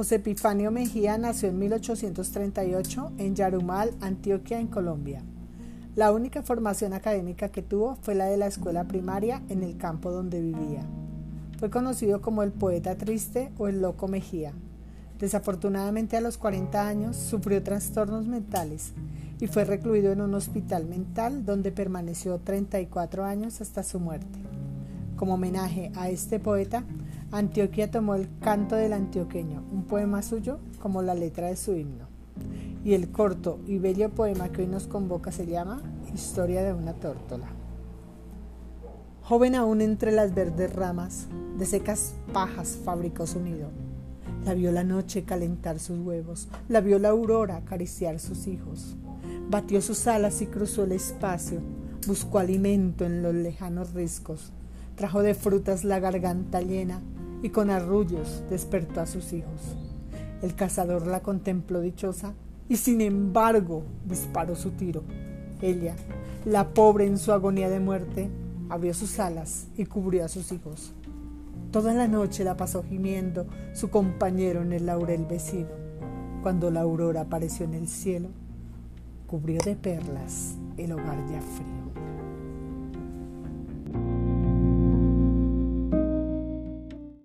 José Epifanio Mejía nació en 1838 en Yarumal, Antioquia, en Colombia. La única formación académica que tuvo fue la de la escuela primaria en el campo donde vivía. Fue conocido como el poeta triste o el loco Mejía. Desafortunadamente a los 40 años sufrió trastornos mentales y fue recluido en un hospital mental donde permaneció 34 años hasta su muerte. Como homenaje a este poeta, Antioquia tomó el canto del antioqueño, un poema suyo como la letra de su himno. Y el corto y bello poema que hoy nos convoca se llama Historia de una tórtola. Joven aún entre las verdes ramas, de secas pajas fabricó su nido. La vio la noche calentar sus huevos, la vio la aurora acariciar sus hijos. Batió sus alas y cruzó el espacio, buscó alimento en los lejanos riscos, trajo de frutas la garganta llena y con arrullos despertó a sus hijos. El cazador la contempló dichosa y sin embargo disparó su tiro. Ella, la pobre en su agonía de muerte, abrió sus alas y cubrió a sus hijos. Toda la noche la pasó gimiendo su compañero en el laurel vecino. Cuando la aurora apareció en el cielo, cubrió de perlas el hogar ya frío.